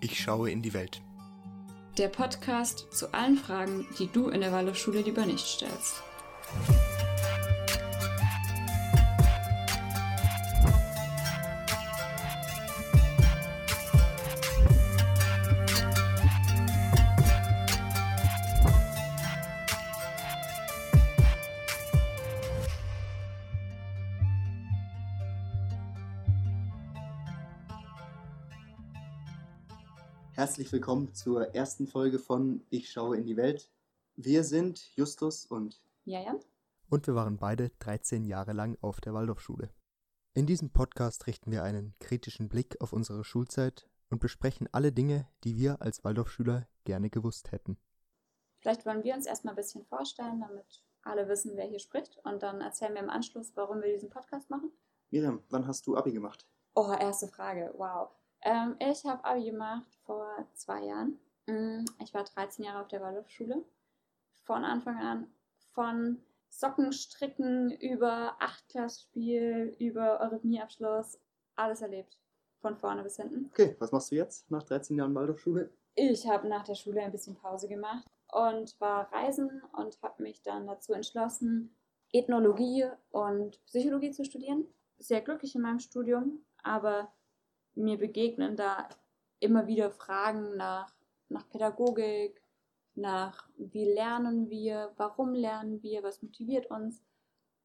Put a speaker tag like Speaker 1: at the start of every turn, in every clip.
Speaker 1: Ich schaue in die Welt.
Speaker 2: Der Podcast zu allen Fragen, die du in der Waldorfschule lieber nicht stellst.
Speaker 1: Herzlich willkommen zur ersten Folge von Ich schaue in die Welt. Wir sind Justus und
Speaker 2: Ja, ja.
Speaker 3: Und wir waren beide 13 Jahre lang auf der Waldorfschule. In diesem Podcast richten wir einen kritischen Blick auf unsere Schulzeit und besprechen alle Dinge, die wir als Waldorfschüler gerne gewusst hätten.
Speaker 2: Vielleicht wollen wir uns erstmal ein bisschen vorstellen, damit alle wissen, wer hier spricht. Und dann erzählen wir im Anschluss, warum wir diesen Podcast machen.
Speaker 1: Miriam, wann hast du Abi gemacht?
Speaker 2: Oh, erste Frage. Wow. Ähm, ich habe Abi gemacht vor zwei Jahren. Mm, Ich war 13 Jahre auf der Waldorfschule. Von Anfang an. Von Sockenstricken über Achtklassspiel, über Eurythmieabschluss. Alles erlebt. Von vorne bis hinten.
Speaker 1: Okay, was machst du jetzt nach 13 Jahren Waldorfschule?
Speaker 2: Ich habe nach der Schule ein bisschen Pause gemacht und war reisen und habe mich dann dazu entschlossen, Ethnologie und Psychologie zu studieren. Sehr glücklich in meinem Studium, aber mir begegnen da immer wieder Fragen nach, nach Pädagogik, nach wie lernen wir, warum lernen wir, was motiviert uns.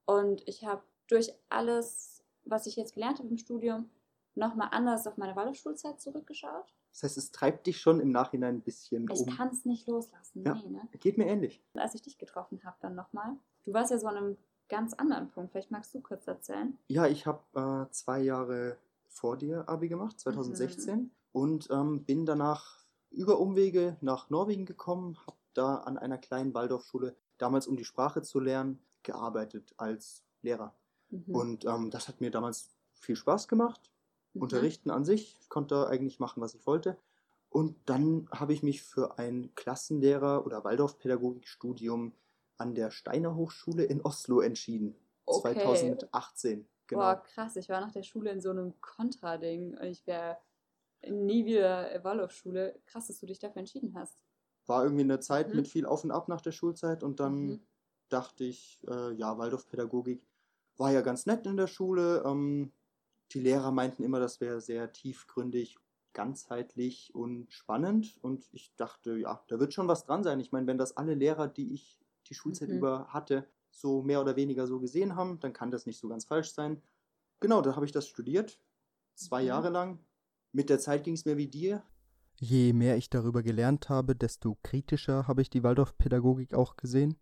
Speaker 2: Und ich habe durch alles, was ich jetzt gelernt habe im Studium, nochmal anders auf meine Waldorfschulzeit zurückgeschaut.
Speaker 1: Das heißt, es treibt dich schon im Nachhinein ein bisschen
Speaker 2: Ich
Speaker 1: um.
Speaker 2: kann es nicht loslassen.
Speaker 1: Ja.
Speaker 2: Nee, ne?
Speaker 1: Geht mir ähnlich.
Speaker 2: Als ich dich getroffen habe, dann nochmal. Du warst ja so an einem ganz anderen Punkt. Vielleicht magst du kurz erzählen.
Speaker 1: Ja, ich habe äh, zwei Jahre vor dir Abi gemacht, 2016, und ähm, bin danach über Umwege nach Norwegen gekommen, habe da an einer kleinen Waldorfschule, damals um die Sprache zu lernen, gearbeitet als Lehrer.
Speaker 2: Mhm.
Speaker 1: Und ähm, das hat mir damals viel Spaß gemacht.
Speaker 2: Mhm.
Speaker 1: Unterrichten an sich, ich konnte eigentlich machen, was ich wollte. Und dann habe ich mich für ein Klassenlehrer- oder Waldorfpädagogikstudium an der Steiner Hochschule in Oslo entschieden.
Speaker 2: Okay.
Speaker 1: 2018, genau.
Speaker 2: Boah, krass. Ich war nach der Schule in so einem Kontra-Ding und ich wäre nie wieder Waldorfschule. Krass, dass du dich dafür entschieden hast.
Speaker 1: War irgendwie eine Zeit
Speaker 2: Mhm.
Speaker 1: mit viel Auf und Ab nach der Schulzeit und dann
Speaker 2: Mhm.
Speaker 1: dachte ich, äh, ja, Waldorfpädagogik war ja ganz nett in der Schule. Ähm, die Lehrer meinten immer, das wäre sehr tiefgründig, ganzheitlich und spannend. Und ich dachte, ja, da wird schon was dran sein. Ich meine, wenn das alle Lehrer, die ich die Schulzeit
Speaker 2: Mhm.
Speaker 1: über hatte, so mehr oder weniger so gesehen haben, dann kann das nicht so ganz falsch sein. Genau, da habe ich das studiert. Zwei
Speaker 2: Mhm.
Speaker 1: Jahre lang. Mit der Zeit ging es mir wie dir.
Speaker 3: Je mehr ich darüber gelernt habe, desto kritischer habe ich die Waldorfpädagogik auch gesehen.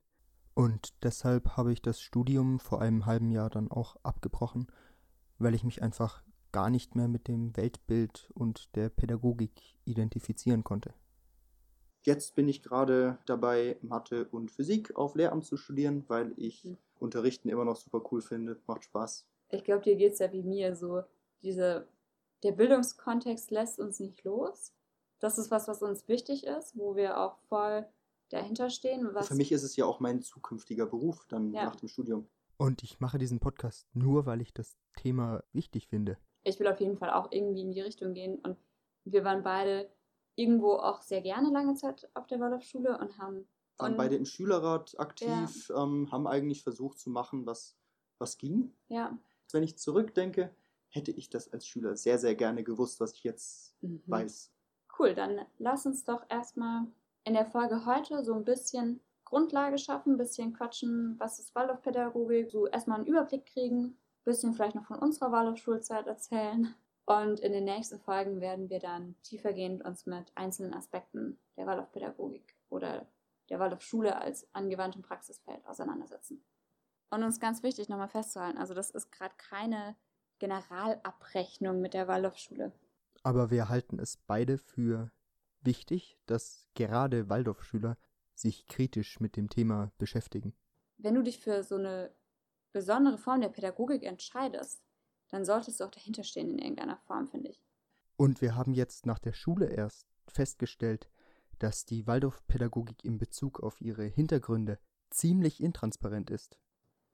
Speaker 3: Und deshalb habe ich das Studium vor einem halben Jahr dann auch abgebrochen, weil ich mich einfach gar nicht mehr mit dem Weltbild und der Pädagogik identifizieren konnte.
Speaker 1: Jetzt bin ich gerade dabei, Mathe und Physik auf Lehramt zu studieren, weil ich
Speaker 2: Mhm.
Speaker 1: Unterrichten immer noch super cool finde. Macht Spaß.
Speaker 2: Ich glaube, dir geht es ja wie mir so. Diese, der Bildungskontext lässt uns nicht los. Das ist was, was uns wichtig ist, wo wir auch voll dahinter stehen. Was
Speaker 1: Für mich ist es ja auch mein zukünftiger Beruf dann
Speaker 2: Ja.
Speaker 1: nach dem Studium.
Speaker 3: Und ich mache diesen Podcast nur, weil ich das Thema wichtig finde.
Speaker 2: ich will auf jeden Fall auch irgendwie in die Richtung gehen. Und wir waren beide irgendwo auch sehr gerne lange Zeit auf der Waldorfschule und haben.
Speaker 1: Waren beide im Schülerrat aktiv, ähm, haben eigentlich versucht zu machen, was, was ging.
Speaker 2: Ja.
Speaker 1: Wenn ich zurückdenke, hätte ich das als Schüler sehr, sehr gerne gewusst, was ich jetzt
Speaker 2: Mhm.
Speaker 1: weiß.
Speaker 2: Cool, dann lass uns doch erstmal in der Folge heute so ein bisschen Grundlage schaffen, ein bisschen quatschen, was ist Waldorfpädagogik, so erstmal einen Überblick kriegen, ein bisschen vielleicht noch von unserer Waldorfschulzeit erzählen. Und in den nächsten Folgen werden wir dann tiefergehend uns mit einzelnen Aspekten der Waldorfpädagogik oder der Waldorfschule als angewandtem Praxisfeld auseinandersetzen. Und uns ganz wichtig nochmal festzuhalten, also das ist gerade keine Generalabrechnung mit der Waldorfschule.
Speaker 3: Aber wir halten es beide für wichtig, dass gerade Waldorfschüler sich kritisch mit dem Thema beschäftigen.
Speaker 2: wenn du dich für so eine besondere Form der Pädagogik entscheidest, dann solltest du auch dahinter stehen in irgendeiner Form, finde ich.
Speaker 3: Und wir haben jetzt nach der Schule erst festgestellt, dass die Waldorfpädagogik in Bezug auf ihre Hintergründe ziemlich intransparent ist.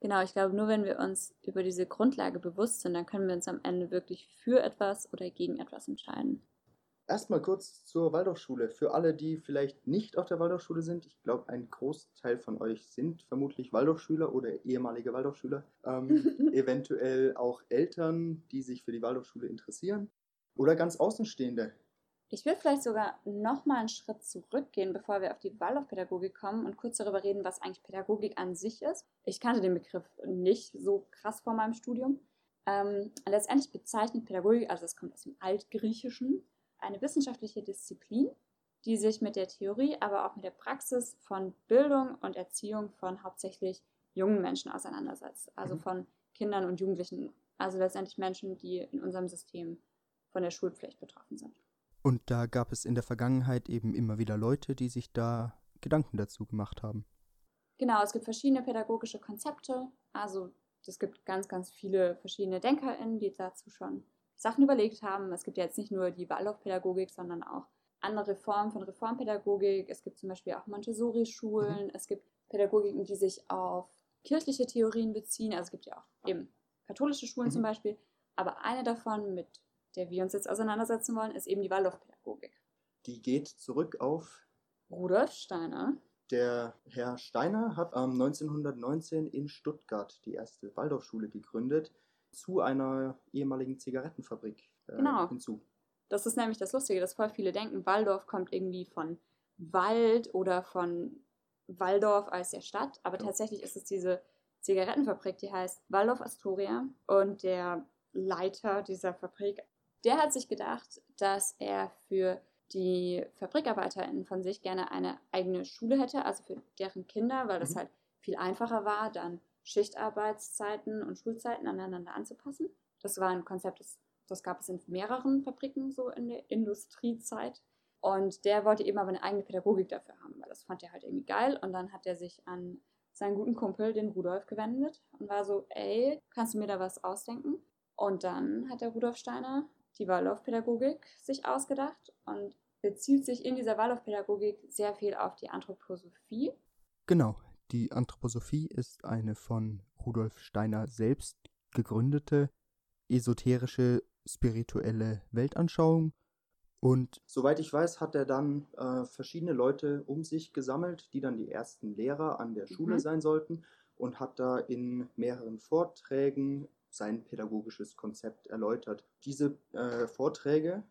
Speaker 2: Genau, ich glaube, nur wenn wir uns über diese Grundlage bewusst sind, dann können wir uns am Ende wirklich für etwas oder gegen etwas entscheiden.
Speaker 1: Erstmal kurz zur Waldorfschule. Für alle, die vielleicht nicht auf der Waldorfschule sind, ich glaube, ein Großteil von euch sind vermutlich Waldorfschüler oder ehemalige Waldorfschüler. Ähm, eventuell auch Eltern, die sich für die Waldorfschule interessieren. Oder ganz Außenstehende.
Speaker 2: Ich würde vielleicht sogar noch mal einen Schritt zurückgehen, bevor wir auf die Waldorfpädagogik kommen und kurz darüber reden, was eigentlich Pädagogik an sich ist. Ich kannte den Begriff nicht so krass vor meinem Studium. Ähm, letztendlich bezeichnet Pädagogik, also es kommt aus dem Altgriechischen, eine wissenschaftliche Disziplin, die sich mit der Theorie, aber auch mit der Praxis von Bildung und Erziehung von hauptsächlich jungen Menschen auseinandersetzt. Also
Speaker 1: Mhm.
Speaker 2: von Kindern und Jugendlichen. Also letztendlich Menschen, die in unserem System von der Schulpflicht betroffen sind.
Speaker 3: Und da gab es in der Vergangenheit eben immer wieder Leute, die sich da Gedanken dazu gemacht haben.
Speaker 2: Genau, es gibt verschiedene pädagogische Konzepte. Also es gibt ganz, ganz viele verschiedene DenkerInnen, die dazu schon Sachen überlegt haben. Es gibt ja jetzt nicht nur die Waldorfpädagogik, sondern auch andere Formen von Reformpädagogik. Es gibt zum Beispiel auch Montessori-Schulen. Es gibt Pädagogiken, die sich auf kirchliche Theorien beziehen. Also es gibt ja auch eben katholische Schulen
Speaker 1: Mhm.
Speaker 2: zum Beispiel. Aber eine davon, mit der wir uns jetzt auseinandersetzen wollen, ist eben die Waldorfpädagogik.
Speaker 1: Die geht zurück auf
Speaker 2: Rudolf Steiner.
Speaker 1: Der Herr Steiner hat ähm, 1919 in Stuttgart die erste Waldorfschule gegründet, zu einer ehemaligen Zigarettenfabrik äh,
Speaker 2: Genau.
Speaker 1: hinzu.
Speaker 2: Das ist nämlich das Lustige, dass voll viele denken, Waldorf kommt irgendwie von Wald oder von Waldorf als der Stadt. Aber
Speaker 1: Ja.
Speaker 2: tatsächlich ist es diese Zigarettenfabrik, die heißt Waldorf Astoria. Und der Leiter dieser Fabrik, der hat sich gedacht, dass er für die FabrikarbeiterInnen von sich gerne eine eigene Schule hätte, also für deren Kinder, weil das
Speaker 1: Mhm.
Speaker 2: halt viel einfacher war, dann Schichtarbeitszeiten und Schulzeiten aneinander anzupassen. Das war ein Konzept, das, das gab es in mehreren Fabriken so in der Industriezeit. Und der wollte eben aber eine eigene Pädagogik dafür haben, weil das fand er halt irgendwie geil. Und dann hat er sich an seinen guten Kumpel, den Rudolf, gewendet und war so, ey, kannst du mir da was ausdenken? Und dann hat der Rudolf Steiner die Waldorfpädagogik sich ausgedacht und bezieht sich in dieser Waldorfpädagogik sehr viel auf die Anthroposophie.
Speaker 3: Genau, die Anthroposophie ist eine von Rudolf Steiner selbst gegründete esoterische spirituelle Weltanschauung und
Speaker 1: Soweit ich weiß, hat er dann äh, verschiedene Leute um sich gesammelt, die dann die ersten Lehrer an der Schule
Speaker 2: Mhm.
Speaker 1: sein sollten und hat da in mehreren Vorträgen sein pädagogisches Konzept erläutert. Diese äh, Vorträge,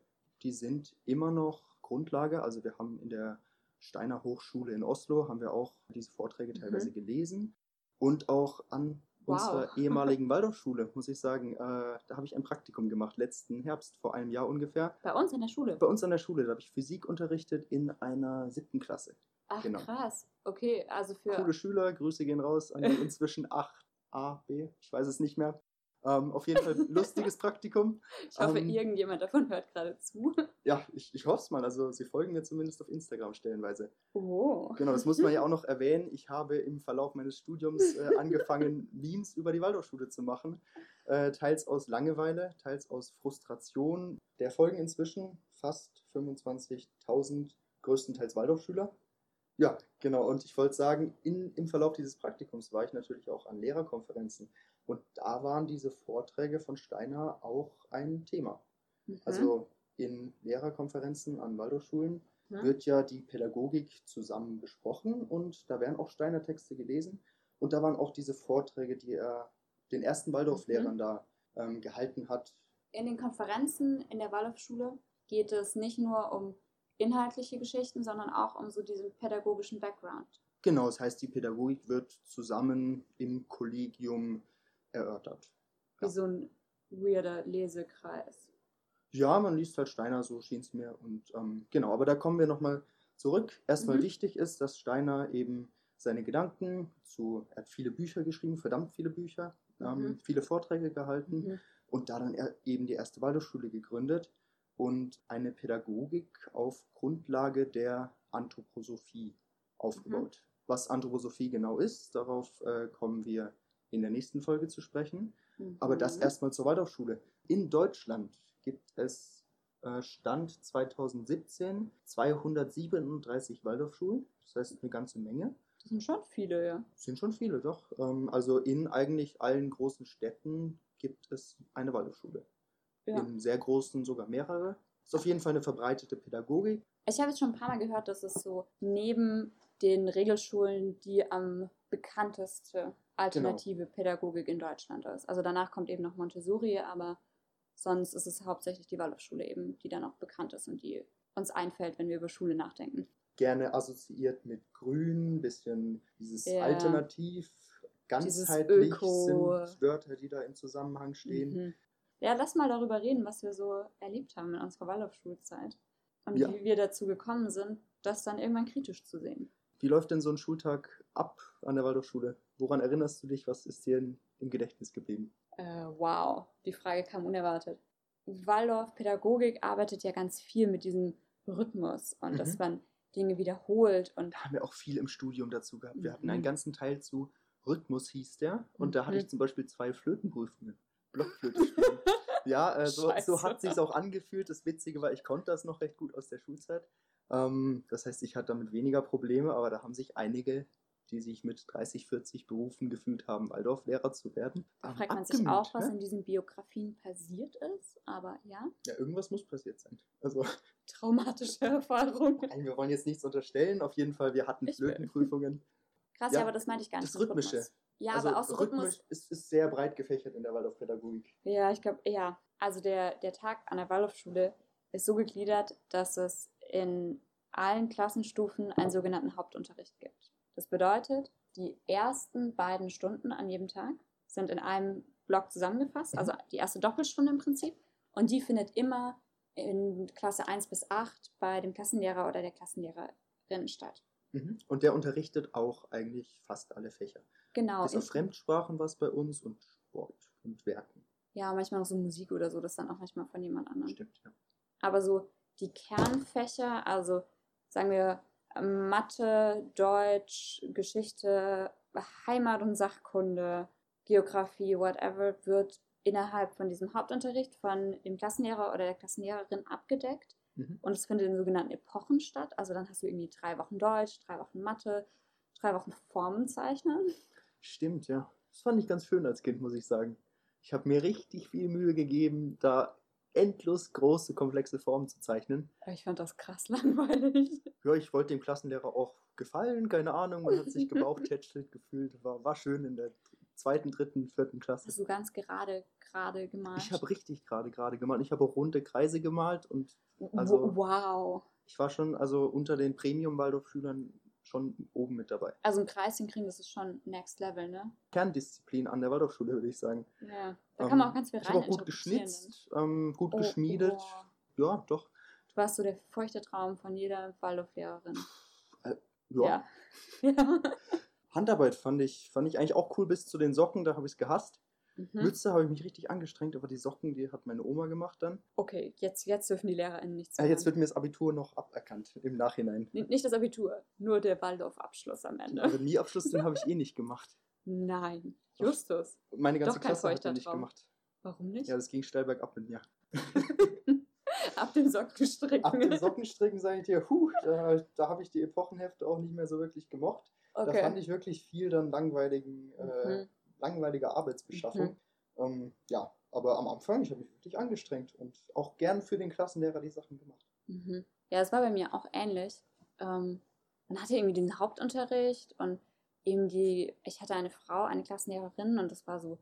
Speaker 1: die sind immer noch Grundlage. Also wir haben in der Steiner Hochschule in Oslo haben wir auch diese Vorträge
Speaker 2: Mhm.
Speaker 1: teilweise gelesen und auch an
Speaker 2: Wow.
Speaker 1: unserer ehemaligen Waldorfschule, muss ich sagen, äh, da habe ich ein Praktikum gemacht, letzten Herbst, vor einem Jahr ungefähr.
Speaker 2: Bei uns in der Schule.
Speaker 1: Bei uns an der Schule, da habe ich Physik unterrichtet in einer siebten Klasse.
Speaker 2: Ach
Speaker 1: genau.
Speaker 2: krass. Okay, also für
Speaker 1: Coole Schüler, Grüße gehen raus an die inzwischen 8a, b, ich weiß es nicht mehr. Ähm, auf jeden Fall lustiges Praktikum.
Speaker 2: ich hoffe,
Speaker 1: ähm,
Speaker 2: irgendjemand davon hört gerade zu.
Speaker 1: Ja, ich, ich hoffe es mal. Also sie folgen mir zumindest auf Instagram stellenweise.
Speaker 2: Oh.
Speaker 1: Genau, das muss man ja auch noch erwähnen. Ich habe im Verlauf meines Studiums äh, angefangen, Memes über die Waldorfschule zu machen. Äh, teils aus Langeweile, teils aus Frustration. Der folgen inzwischen fast 25.000 größtenteils Waldorfschüler. Ja, genau. Und ich wollte sagen, in, im Verlauf dieses Praktikums war ich natürlich auch an Lehrerkonferenzen. Und da waren diese Vorträge von Steiner auch ein Thema.
Speaker 2: Mhm.
Speaker 1: Also in Lehrerkonferenzen an Waldorfschulen
Speaker 2: Mhm.
Speaker 1: wird ja die Pädagogik zusammen besprochen und da werden auch Steiner Texte gelesen und da waren auch diese Vorträge, die er den ersten Waldorflehrern
Speaker 2: Mhm.
Speaker 1: da ähm, gehalten hat.
Speaker 2: in den Konferenzen in der Waldorfschule geht es nicht nur um inhaltliche Geschichten, sondern auch um so diesen pädagogischen Background.
Speaker 1: Genau, das heißt, die Pädagogik wird zusammen im Kollegium erörtert.
Speaker 2: Wie
Speaker 1: Ja.
Speaker 2: so ein weirder Lesekreis.
Speaker 1: Ja, man liest halt Steiner, so schien es mir. Und ähm, genau, aber da kommen wir nochmal zurück. Erstmal
Speaker 2: Mhm.
Speaker 1: wichtig ist, dass Steiner eben seine Gedanken zu, er hat viele Bücher geschrieben, verdammt viele Bücher, ähm,
Speaker 2: Mhm.
Speaker 1: viele Vorträge gehalten
Speaker 2: Mhm.
Speaker 1: und da dann eben die erste Waldorfschule gegründet und eine Pädagogik auf Grundlage der Anthroposophie aufgebaut. Was Anthroposophie genau ist, darauf äh, kommen wir in der nächsten Folge zu sprechen. Aber das
Speaker 2: Mhm.
Speaker 1: erstmal zur Waldorfschule. In Deutschland gibt es äh, Stand 2017 237 Waldorfschulen. Das heißt eine ganze Menge.
Speaker 2: Das sind schon viele, ja.
Speaker 1: Sind schon viele, doch. Ähm, also in eigentlich allen großen Städten gibt es eine Waldorfschule.
Speaker 2: Ja.
Speaker 1: In sehr großen sogar mehrere. Ist auf jeden Fall eine verbreitete Pädagogik.
Speaker 2: Ich habe jetzt schon ein paar Mal gehört, dass es so neben den Regelschulen die am bekannteste alternative Pädagogik in Deutschland ist. Also danach kommt eben noch Montessori, aber sonst ist es hauptsächlich die Waldorfschule eben, die dann auch bekannt ist und die uns einfällt, wenn wir über Schule nachdenken.
Speaker 1: Gerne assoziiert mit Grün, bisschen dieses
Speaker 2: Ja.
Speaker 1: Alternativ, ganzheitlich sind Wörter, die da im Zusammenhang stehen.
Speaker 2: Mhm. Ja, lass mal darüber reden, was wir so erlebt haben in unserer Waldorfschulzeit. Und
Speaker 1: Ja.
Speaker 2: wie wir dazu gekommen sind, das dann irgendwann kritisch zu sehen.
Speaker 1: Wie läuft denn so ein Schultag ab an der Waldorfschule? Woran erinnerst du dich? Was ist dir im Gedächtnis geblieben?
Speaker 2: Äh, wow, die Frage kam unerwartet. Waldorf-Pädagogik arbeitet ja ganz viel mit diesem Rhythmus und dass
Speaker 1: Mhm.
Speaker 2: man Dinge wiederholt und
Speaker 1: Da haben wir auch viel im Studium dazu gehabt. Wir hatten
Speaker 2: Mhm.
Speaker 1: einen ganzen Teil zu Rhythmus, hieß der. Und da hatte ich
Speaker 2: Mhm.
Speaker 1: zum Beispiel zwei Flötenprüfungen. Blockflöte spielen. ja, äh, so, so hat sich auch angefühlt. Das Witzige war, ich konnte das noch recht gut aus der Schulzeit. Ähm, das heißt, ich hatte damit weniger Probleme, aber da haben sich einige, die sich mit 30, 40 berufen gefühlt haben, Waldorflehrer zu werden.
Speaker 2: da fragt man sich auch, was
Speaker 1: ne?
Speaker 2: in diesen Biografien passiert ist. Aber ja,
Speaker 1: Ja, irgendwas muss passiert sein. Also,
Speaker 2: traumatische Erfahrung.
Speaker 1: nein, wir wollen jetzt nichts unterstellen. Auf jeden Fall, wir hatten
Speaker 2: Ich.
Speaker 1: Flötenprüfungen.
Speaker 2: Krass,
Speaker 1: Ja,
Speaker 2: aber das meinte ich gar nicht.
Speaker 1: das Rhythmische.
Speaker 2: Rhythmus. Ja,
Speaker 1: also
Speaker 2: aber auch so Rhythmus.
Speaker 1: rhythmisch ist, ist sehr breit gefächert in der Waldorfpädagogik.
Speaker 2: Ja, ich glaube, ja. Also der, der Tag an der Waldorfschule ist so gegliedert, dass es in allen Klassenstufen einen sogenannten Hauptunterricht gibt. Das bedeutet, die ersten beiden Stunden an jedem Tag sind in einem Block zusammengefasst,
Speaker 1: Mhm.
Speaker 2: also die erste Doppelstunde im Prinzip. Und die findet immer in Klasse 1 bis 8 bei dem Klassenlehrer oder der Klassenlehrerin statt.
Speaker 1: Mhm. Und der unterrichtet auch eigentlich fast alle Fächer.
Speaker 2: Genau.
Speaker 1: Bis auf Fremdsprachen was bei uns und Sport und Werken.
Speaker 2: ja, manchmal noch so Musik oder so, das dann auch manchmal von jemand anderem.
Speaker 1: Stimmt, ja.
Speaker 2: Aber so die Kernfächer, also sagen wir ähm, Mathe, Deutsch, Geschichte, Heimat- und Sachkunde, Geografie, whatever, wird innerhalb von diesem Hauptunterricht von dem Klassenlehrer oder der Klassenlehrerin abgedeckt.
Speaker 1: Mhm.
Speaker 2: Und es findet in sogenannten Epochen statt. Also dann hast du irgendwie drei Wochen Deutsch, drei Wochen Mathe, drei Wochen Formen zeichnen.
Speaker 1: Stimmt, ja. Das fand ich ganz schön als Kind, muss ich sagen. Ich habe mir richtig viel Mühe gegeben, da endlos große, komplexe Formen zu zeichnen.
Speaker 2: Ich fand das krass langweilig.
Speaker 1: Ja, ich wollte dem Klassenlehrer auch gefallen, keine Ahnung. Man hat sich gebauchtätschelt gefühlt. War, war schön in der zweiten, dritten, vierten Klasse.
Speaker 2: Hast du ganz gerade, gerade gemalt?
Speaker 1: Ich habe richtig gerade gerade gemalt. Ich habe auch runde Kreise gemalt und also-
Speaker 2: wow.
Speaker 1: ich war schon also unter den Premium-Waldorf-Schülern schon oben mit dabei.
Speaker 2: Also ein Kreis hinkriegen, das ist schon next level, ne?
Speaker 1: Kerndisziplin an der Waldorfschule, würde ich sagen.
Speaker 2: Ja. Da
Speaker 1: Ähm,
Speaker 2: kann man auch ganz viel
Speaker 1: Ich habe
Speaker 2: rein
Speaker 1: auch gut geschnitzt, ähm, gut
Speaker 2: Oh,
Speaker 1: geschmiedet.
Speaker 2: boah.
Speaker 1: Ja, doch.
Speaker 2: Du warst so der feuchte Traum von jeder Waldorflehrerin.
Speaker 1: Ja.
Speaker 2: Ja. ja.
Speaker 1: Handarbeit fand ich, fand ich eigentlich auch cool bis zu den Socken, da habe ich es gehasst.
Speaker 2: Mhm.
Speaker 1: Mütze habe ich mich richtig angestrengt, aber die Socken, die hat meine Oma gemacht dann.
Speaker 2: Okay, jetzt, jetzt dürfen die LehrerInnen nichts
Speaker 1: Äh, jetzt
Speaker 2: sagen.
Speaker 1: wird mir das Abitur noch aberkannt im Nachhinein.
Speaker 2: N- Nicht das Abitur, nur der Waldorf-Abschluss am
Speaker 1: Den
Speaker 2: Ende.
Speaker 1: Akademieabschluss, den habe ich eh nicht gemacht.
Speaker 2: Nein. Justus.
Speaker 1: Meine ganze Klasse hat den nicht gemacht.
Speaker 2: Warum nicht?
Speaker 1: Ja, das ging steil bergab mit mir.
Speaker 2: Ab dem Sockenstricken.
Speaker 1: Ab dem Sockenstricken sage ich dir, huh, da, da habe ich die Epochenhefte auch nicht mehr so wirklich gemocht. Da fand
Speaker 2: okay.
Speaker 1: ich wirklich viel dann langweiligen, äh,
Speaker 2: Mhm.
Speaker 1: Langweilige Arbeitsbeschaffung. Ähm, ja, aber am Anfang, ich habe mich wirklich angestrengt und auch gern für den Klassenlehrer die Sachen gemacht.
Speaker 2: Mhm. Ja, es war bei mir auch ähnlich. Ähm, man hatte irgendwie den Hauptunterricht und eben die, ich hatte eine Frau, eine Klassenlehrerin und das war so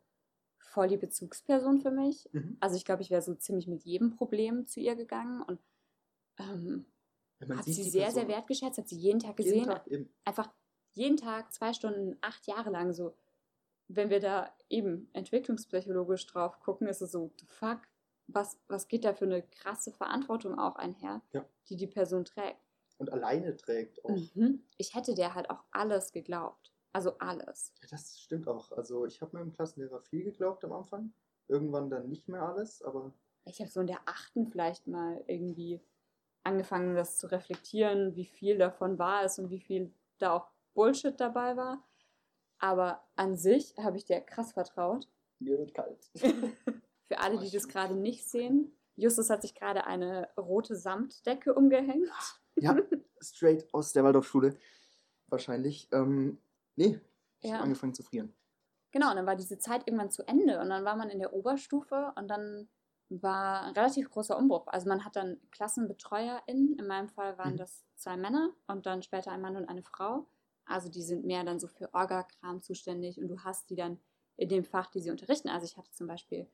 Speaker 2: voll die Bezugsperson für mich.
Speaker 1: Mhm.
Speaker 2: Also ich glaube, ich wäre so ziemlich mit jedem Problem zu ihr gegangen und ähm,
Speaker 1: Ja,
Speaker 2: habe sie sehr,
Speaker 1: Person
Speaker 2: sehr wertgeschätzt, habe sie jeden Tag
Speaker 1: jeden
Speaker 2: gesehen.
Speaker 1: Tag eben.
Speaker 2: Einfach jeden Tag, zwei Stunden, acht Jahre lang so. Wenn wir da eben entwicklungspsychologisch drauf gucken, ist es so, fuck, was, was geht da für eine krasse Verantwortung auch einher,
Speaker 1: Ja.
Speaker 2: die die Person trägt.
Speaker 1: Und alleine trägt auch.
Speaker 2: Mhm. Ich hätte der halt auch alles geglaubt. Also alles.
Speaker 1: Ja, das stimmt auch. Also ich habe meinem Klassenlehrer viel geglaubt am Anfang. Irgendwann dann nicht mehr alles, aber
Speaker 2: Ich habe so in der achten vielleicht mal irgendwie angefangen, das zu reflektieren, wie viel davon wahr ist und wie viel da auch Bullshit dabei war. Aber an sich habe ich dir krass vertraut.
Speaker 1: mir wird kalt.
Speaker 2: Für alle,
Speaker 1: Oh,
Speaker 2: die das gerade nicht sehen, Justus hat sich gerade eine rote Samtdecke umgehängt.
Speaker 1: ja, straight aus der Waldorfschule. Wahrscheinlich. Ähm, nee, ich
Speaker 2: Ja.
Speaker 1: habe angefangen zu frieren.
Speaker 2: Genau, und dann war diese Zeit irgendwann zu Ende und dann war man in der Oberstufe und dann war ein relativ großer Umbruch. Also man hat dann KlassenbetreuerInnen, in meinem Fall waren
Speaker 1: Mhm.
Speaker 2: das zwei Männer und dann später ein Mann und eine Frau. Also die sind mehr dann so für Orga-Kram zuständig und du hast die dann in dem Fach, die sie unterrichten. Also ich hatte zum Beispiel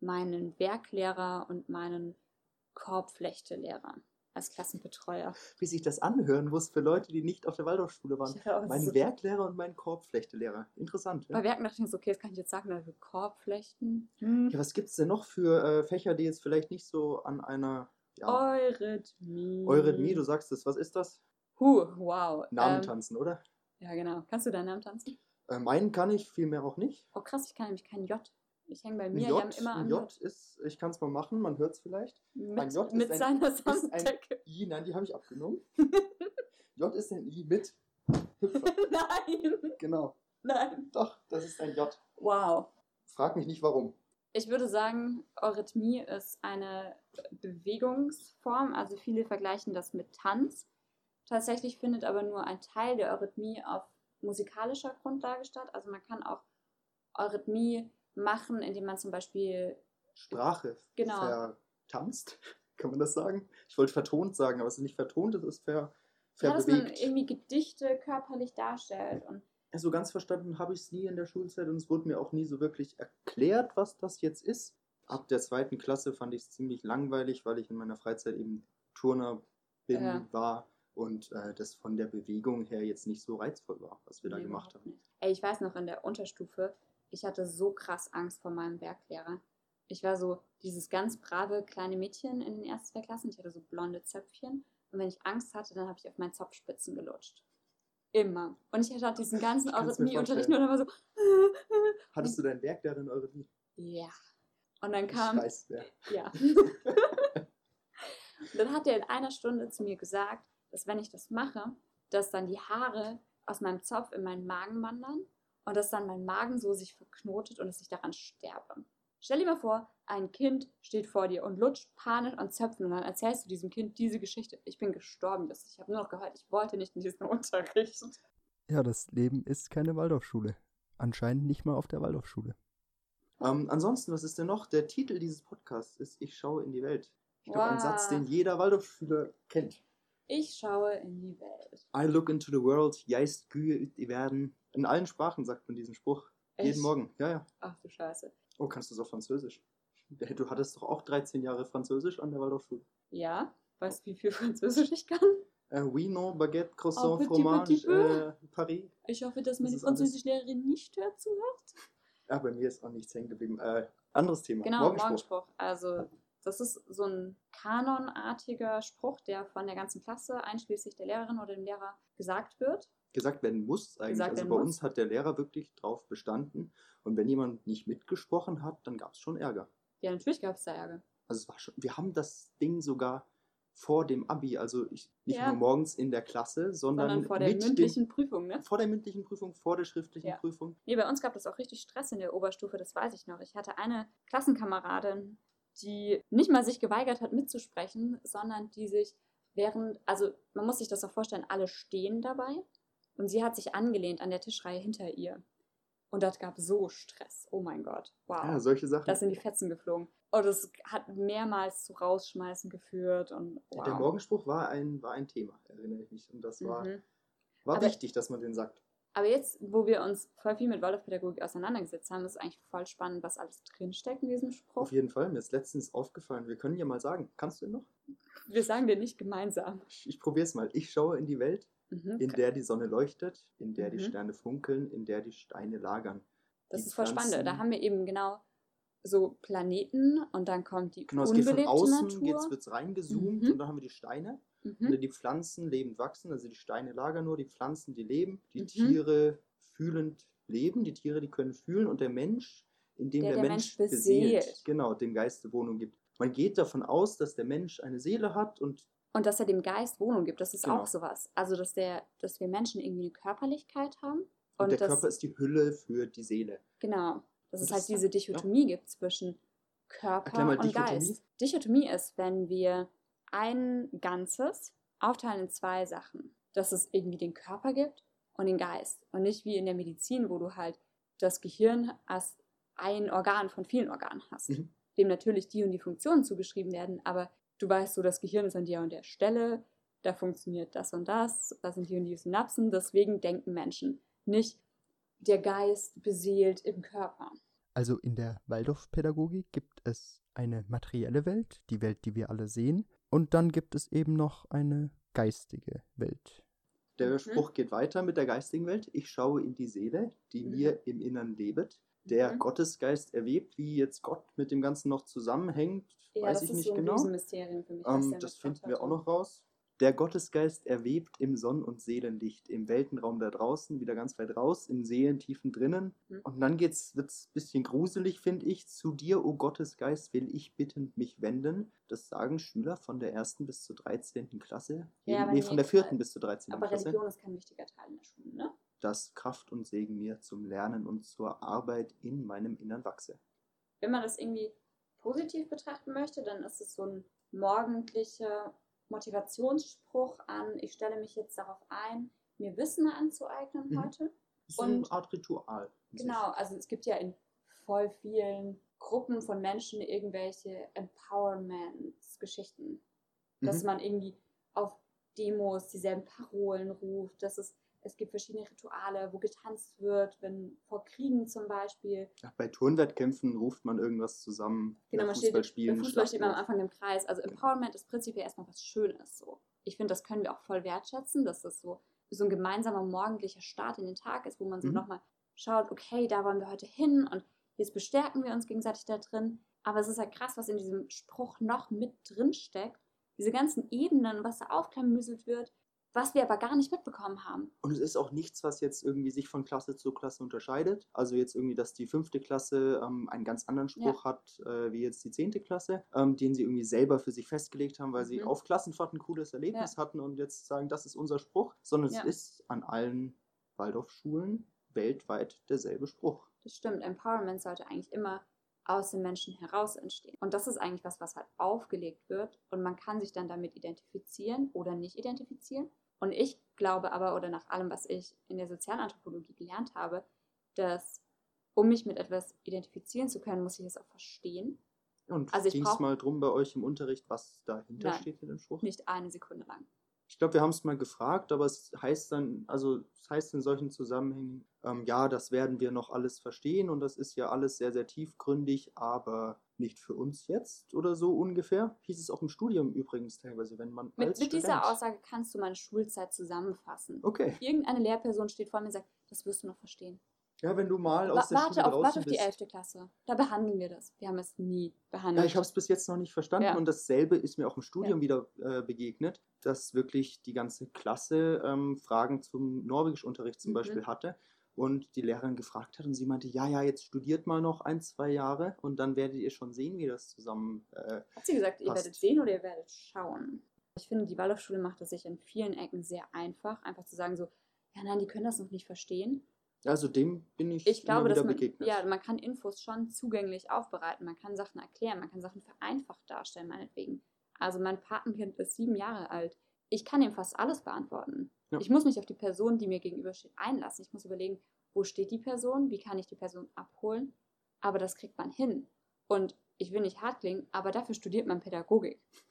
Speaker 2: meinen Werklehrer und meinen Korbflechtelehrer als Klassenbetreuer.
Speaker 1: Wie sich das anhören muss für Leute, die nicht auf der Waldorfschule waren.
Speaker 2: Auch
Speaker 1: Mein
Speaker 2: so-
Speaker 1: Werklehrer und mein Korbflechtelehrer. Interessant.
Speaker 2: Bei
Speaker 1: Ja,
Speaker 2: Werken dachte ich mir so, okay, das kann ich jetzt sagen, also Korbflechten. Hm.
Speaker 1: ja was gibt es denn noch für äh, Fächer, die jetzt vielleicht nicht so an einer ja,
Speaker 2: Eurythmie.
Speaker 1: Eurythmie, du sagst es, was ist das?
Speaker 2: Huh, wow.
Speaker 1: Namen
Speaker 2: Ähm,
Speaker 1: tanzen, oder?
Speaker 2: Ja, genau. Kannst du deinen Namen tanzen?
Speaker 1: Äh, meinen kann ich, vielmehr auch nicht.
Speaker 2: Oh krass, ich kann nämlich kein J. Ich hänge bei mir
Speaker 1: J,
Speaker 2: immer
Speaker 1: ein
Speaker 2: an
Speaker 1: J ist, ich kann es mal machen, man hört es vielleicht.
Speaker 2: mit,
Speaker 1: ein J ist
Speaker 2: mit
Speaker 1: ein-
Speaker 2: seiner
Speaker 1: ist ein-
Speaker 2: Samtdecke.
Speaker 1: I, nein, die habe ich abgenommen. J ist ein I mit Hüpfer.
Speaker 2: Nein,
Speaker 1: Genau.
Speaker 2: nein.
Speaker 1: Doch, das ist ein J.
Speaker 2: Wow.
Speaker 1: Frag mich nicht warum.
Speaker 2: Ich würde sagen, Eurythmie ist eine Bewegungsform. Also viele vergleichen das mit Tanz. Tatsächlich findet aber nur ein Teil der Eurythmie auf musikalischer Grundlage statt. Also man kann auch Eurythmie machen, indem man zum Beispiel
Speaker 1: Sprache
Speaker 2: Genau.
Speaker 1: vertanzt, kann man das sagen? Ich wollte vertont sagen, aber es ist nicht vertont, es ist ver,
Speaker 2: ja, dass man
Speaker 1: verbewegt.
Speaker 2: irgendwie Gedichte körperlich darstellt. Und
Speaker 1: so ganz verstanden habe ich es nie in der Schulzeit und es wurde mir auch nie so wirklich erklärt, was das jetzt ist. Ab der zweiten Klasse fand ich es ziemlich langweilig, weil ich in meiner Freizeit eben Turner bin,
Speaker 2: Ja.
Speaker 1: war und äh, das von der Bewegung her jetzt nicht so reizvoll war, was wir da
Speaker 2: Nee,
Speaker 1: gemacht
Speaker 2: überhaupt
Speaker 1: haben.
Speaker 2: Ey, ich weiß noch in der Unterstufe, ich hatte so krass Angst vor meinem Werklehrer. Ich war so dieses ganz brave kleine Mädchen in den ersten zwei Klassen. Ich hatte so blonde Zöpfchen. Und wenn ich Angst hatte, dann habe ich auf meinen Zopfspitzen gelutscht. Immer. Und ich hatte diesen ganzen
Speaker 1: Ich
Speaker 2: Eurythmie-Unterricht nur immer so.
Speaker 1: Hattest du dein Werk darin eure Lied?
Speaker 2: Ja. Und dann
Speaker 1: Ich
Speaker 2: kam.
Speaker 1: weiß wer.
Speaker 2: Ja. Und dann hat er in einer Stunde zu mir gesagt, dass wenn ich das mache, dass dann die Haare aus meinem Zopf in meinen Magen wandern und dass dann mein Magen so sich verknotet und dass ich daran sterbe. Stell dir mal vor, ein Kind steht vor dir und lutscht panisch an Zöpfen und dann erzählst du diesem Kind diese Geschichte. Ich bin gestorben, das- ich habe nur noch gehört, ich wollte nicht in diesen Unterricht.
Speaker 3: Ja, das Leben ist keine Waldorfschule. Anscheinend nicht mal auf der Waldorfschule.
Speaker 1: Ähm, ansonsten, was ist denn noch? Der Titel dieses Podcasts ist Ich schaue in die Welt. Ich glaube, ein
Speaker 2: Wow.
Speaker 1: Satz, den jeder Waldorfschüler kennt.
Speaker 2: Ich schaue in die Welt.
Speaker 1: I look into the world, jeist die werden. In allen Sprachen sagt man diesen Spruch. Jeden
Speaker 2: Echt?
Speaker 1: Morgen. Ja, ja.
Speaker 2: Ach du Scheiße.
Speaker 1: Oh, kannst du es auf Französisch? Du hattest doch auch 13 Jahre Französisch an der Waldorfschule.
Speaker 2: Ja, weißt du, wie viel Französisch ich kann?
Speaker 1: Äh, oui, non, Baguette, Croissant,
Speaker 2: Oh, petit,
Speaker 1: Fromage,
Speaker 2: petit peu.
Speaker 1: äh, Paris.
Speaker 2: Ich hoffe, dass
Speaker 1: Das
Speaker 2: meine
Speaker 1: ist alles-
Speaker 2: Französischlehrerin nicht hört zuhört.
Speaker 1: Ja, bei mir ist auch nichts hängen geblieben. Äh, anderes Thema.
Speaker 2: Genau,
Speaker 1: Morgenspruch.
Speaker 2: Morgenspruch. Also, das ist so ein kanonartiger Spruch, der von der ganzen Klasse, einschließlich der Lehrerin oder dem Lehrer, gesagt wird.
Speaker 1: Gesagt werden muss eigentlich.
Speaker 2: Gesagt
Speaker 1: also bei
Speaker 2: muss.
Speaker 1: uns hat der Lehrer wirklich drauf bestanden. Und wenn jemand nicht mitgesprochen hat, dann gab es schon Ärger.
Speaker 2: Ja, natürlich gab es da Ärger.
Speaker 1: Also es war schon, wir haben das Ding sogar vor dem Abi, also ich, nicht
Speaker 2: Ja.
Speaker 1: nur morgens in der Klasse, sondern,
Speaker 2: Sondern vor der
Speaker 1: mit
Speaker 2: mündlichen Prüfung, ne?
Speaker 1: vor der mündlichen Prüfung, vor der schriftlichen
Speaker 2: Ja.
Speaker 1: Prüfung.
Speaker 2: Nee, bei uns gab es auch richtig Stress in der Oberstufe, das weiß ich noch. Ich hatte eine Klassenkameradin, die nicht mal sich geweigert hat mitzusprechen, sondern die sich während, also man muss sich das auch vorstellen, alle stehen dabei und sie hat sich angelehnt an der Tischreihe hinter ihr. Und das gab so Stress. Oh mein Gott. Wow.
Speaker 1: Ja, solche Sachen.
Speaker 2: da sind die Fetzen geflogen. Und es hat mehrmals zu Rausschmeißen geführt und wow.
Speaker 1: Der Morgenspruch war ein, war ein Thema, erinnere ich mich. Und das war,
Speaker 2: Mhm.
Speaker 1: war
Speaker 2: Aber-
Speaker 1: wichtig, dass man den sagt.
Speaker 2: Aber jetzt, wo wir uns voll viel mit Waldorfpädagogik auseinandergesetzt haben, ist es eigentlich voll spannend, was alles drinsteckt in diesem Spruch.
Speaker 1: Auf jeden Fall, mir ist letztens aufgefallen, wir können ja mal sagen, kannst du ihn noch?
Speaker 2: Wir sagen den nicht gemeinsam.
Speaker 1: Ich, ich probiere es mal. Ich schaue in die Welt,
Speaker 2: Mhm.
Speaker 1: in der die Sonne leuchtet, in der die
Speaker 2: Mhm.
Speaker 1: Sterne funkeln, in der die Steine lagern.
Speaker 2: Das
Speaker 1: die
Speaker 2: ist voll spannend. Da haben wir eben genau so Planeten und dann kommt die
Speaker 1: Genau, es geht von
Speaker 2: unbelebte
Speaker 1: außen,
Speaker 2: Natur.
Speaker 1: geht's, wird's reingezoomt
Speaker 2: Mhm.
Speaker 1: und dann haben wir die Steine.
Speaker 2: Mhm.
Speaker 1: Und die Pflanzen lebend wachsen, also die Steine lagern nur, die Pflanzen, die leben, die
Speaker 2: Mhm.
Speaker 1: Tiere fühlend leben, die Tiere, die können fühlen und der Mensch, in dem
Speaker 2: Der
Speaker 1: der,
Speaker 2: der
Speaker 1: Mensch,
Speaker 2: Mensch
Speaker 1: beseelt,
Speaker 2: beseelt.
Speaker 1: genau, dem Geiste Wohnung gibt. Man geht davon aus, dass der Mensch eine Seele hat und
Speaker 2: Und dass er dem Geist Wohnung gibt, das ist
Speaker 1: Genau.
Speaker 2: auch sowas. Also, dass, der, dass wir Menschen irgendwie eine Körperlichkeit haben.
Speaker 1: Und,
Speaker 2: Und
Speaker 1: der
Speaker 2: das-
Speaker 1: Körper ist die Hülle für die Seele.
Speaker 2: Genau. Dass es
Speaker 1: das
Speaker 2: halt diese Dichotomie gibt zwischen Körper und
Speaker 1: Dichotomie.
Speaker 2: Geist. Dichotomie ist, wenn wir ein Ganzes aufteilen in zwei Sachen. Dass es irgendwie den Körper gibt und den Geist. Und nicht wie in der Medizin, wo du halt das Gehirn als ein Organ von vielen Organen hast.
Speaker 1: Mhm.
Speaker 2: dem natürlich die und die Funktionen zugeschrieben werden, aber du weißt so, das Gehirn ist an der und der Stelle, da funktioniert das und das, da sind die und die Synapsen, deswegen denken Menschen. Nicht der Geist beseelt im Körper.
Speaker 3: Also in der Waldorfpädagogik gibt es eine materielle Welt, die Welt, die wir alle sehen, und dann gibt es eben noch eine geistige Welt.
Speaker 1: Der
Speaker 2: Mhm.
Speaker 1: Spruch geht weiter mit der geistigen Welt. Ich schaue in die Seele, die
Speaker 2: Mhm.
Speaker 1: mir im Innern lebet. Der
Speaker 2: Mhm.
Speaker 1: Gottesgeist erwebt, wie jetzt Gott mit dem Ganzen noch zusammenhängt,
Speaker 2: Ja,
Speaker 1: weiß
Speaker 2: das
Speaker 1: ich nicht
Speaker 2: so
Speaker 1: genau.
Speaker 2: Riesenmysterium für mich.
Speaker 1: Ähm, das finden wir auch noch raus. Der Gottesgeist erwebt im Sonn- und Seelenlicht, im Weltenraum da draußen, wieder ganz weit raus, in Seelentiefen drinnen.
Speaker 2: Mhm.
Speaker 1: Und dann geht's, wird's ein bisschen gruselig, finde ich. Zu dir, o Gottesgeist, will ich bittend mich wenden. Das sagen Schüler von der ersten bis zur 13. Klasse.
Speaker 2: Ja, aber
Speaker 1: nee, von
Speaker 2: nee,
Speaker 1: der vierten bis zur 13.
Speaker 2: Aber
Speaker 1: Klasse.
Speaker 2: Religion ist kein wichtiger Teil in der Schule, ne?
Speaker 1: Dass Kraft und Segen mir zum Lernen und zur Arbeit in meinem Innern wachse.
Speaker 2: Wenn man das irgendwie positiv betrachten möchte, dann ist es so ein morgendlicher Motivationsspruch an, ich stelle mich jetzt darauf ein, mir Wissen anzueignen
Speaker 1: Mhm.
Speaker 2: heute.
Speaker 1: Eine
Speaker 2: Und-
Speaker 1: Art Ritual.
Speaker 2: Genau, also es gibt ja in voll vielen Gruppen von Menschen irgendwelche Empowerment-Geschichten. Dass
Speaker 1: Mhm.
Speaker 2: man irgendwie auf Demos dieselben Parolen ruft, dass es, es gibt verschiedene Rituale, wo getanzt wird, wenn vor Kriegen zum Beispiel.
Speaker 1: Ja, bei Turnwettkämpfen ruft man irgendwas zusammen.
Speaker 2: Genau, man steht,
Speaker 1: Fußballspielen,
Speaker 2: bei Fußball steht man am. Anfang im Kreis. Also Empowerment ist prinzipiell erstmal was Schönes. So. Ich finde, das können wir auch voll wertschätzen, dass das so, so ein gemeinsamer morgendlicher Start in den Tag ist, wo man so
Speaker 1: Mhm.
Speaker 2: nochmal schaut, okay, da wollen wir heute hin und jetzt bestärken wir uns gegenseitig da drin. Aber es ist halt krass, was in diesem Spruch noch mit drin steckt. Diese ganzen Ebenen, was da aufklamüselt wird, was wir aber gar nicht mitbekommen haben.
Speaker 1: Und es ist auch nichts, was jetzt irgendwie sich von Klasse zu Klasse unterscheidet. Also jetzt irgendwie, dass die fünfte Klasse ähm, einen ganz anderen Spruch hat, äh, wie jetzt die zehnte Klasse, ähm, den sie irgendwie selber für sich festgelegt haben, weil sie
Speaker 2: Mhm.
Speaker 1: auf Klassenfahrt ein cooles Erlebnis hatten und jetzt sagen, das ist unser Spruch, sondern
Speaker 2: Ja.
Speaker 1: es ist an allen Waldorfschulen weltweit derselbe Spruch.
Speaker 2: Das stimmt, Empowerment sollte eigentlich immer aus dem Menschen heraus entstehen. Und das ist eigentlich was, was halt aufgelegt wird und man kann sich dann damit identifizieren oder nicht identifizieren. Und ich glaube aber, oder nach allem, was ich in der Sozialanthropologie gelernt habe, dass um mich mit etwas identifizieren zu können, muss ich es auch verstehen.
Speaker 1: Und
Speaker 2: Also ich
Speaker 1: ging es mal drum bei euch im Unterricht, was dahinter
Speaker 2: Nein.
Speaker 1: steht in dem Spruch?
Speaker 2: Nicht eine Sekunde lang.
Speaker 1: Ich glaube, wir haben es mal gefragt, aber es heißt dann, also es heißt in solchen Zusammenhängen, ähm, ja, das werden wir noch alles verstehen und das ist ja alles sehr, sehr tiefgründig, aber nicht für uns jetzt oder so ungefähr. Hieß es auch im Studium übrigens teilweise, wenn man
Speaker 2: Mit, mit dieser Aussage kannst du meine Schulzeit zusammenfassen.
Speaker 1: Okay,
Speaker 2: Irgendeine Lehrperson steht vor mir und sagt, das wirst du noch verstehen.
Speaker 1: Ja, wenn du mal aus der
Speaker 2: warte,
Speaker 1: Schule
Speaker 2: auf,
Speaker 1: draußen
Speaker 2: warte auf die
Speaker 1: bist.
Speaker 2: 11. Klasse. Da behandeln wir das. Wir haben es nie behandelt.
Speaker 1: Ja, ich habe es bis jetzt noch nicht verstanden
Speaker 2: Ja.
Speaker 1: und dasselbe ist mir auch im Studium wieder äh, begegnet, dass wirklich die ganze Klasse ähm, Fragen zum Norwegischunterricht zum
Speaker 2: Mhm.
Speaker 1: Beispiel hatte und die Lehrerin gefragt hat und sie meinte, ja, ja, jetzt studiert mal noch ein, zwei Jahre und dann werdet ihr schon sehen, wie das zusammen... Äh,
Speaker 2: Hat sie gesagt, ihr
Speaker 1: Passt.
Speaker 2: werdet sehen oder ihr werdet schauen? Ich finde, die Waldorfschule macht es sich in vielen Ecken sehr einfach, einfach zu sagen so, ja nein, die können das noch nicht verstehen.
Speaker 1: Also dem bin ich,
Speaker 2: Ich glaube,
Speaker 1: wieder
Speaker 2: man,
Speaker 1: begegnet.
Speaker 2: ja, man kann Infos schon zugänglich aufbereiten, man kann Sachen erklären, man kann Sachen vereinfacht darstellen, meinetwegen. Also mein Patenkind ist sieben Jahre alt. Ich kann ihm fast alles beantworten.
Speaker 1: Ja.
Speaker 2: Ich muss mich auf die Person, die mir gegenübersteht, einlassen. Ich muss überlegen, wo steht die Person, wie kann ich die Person abholen. Aber das kriegt man hin. Und ich will nicht hart klingen, aber dafür studiert man Pädagogik.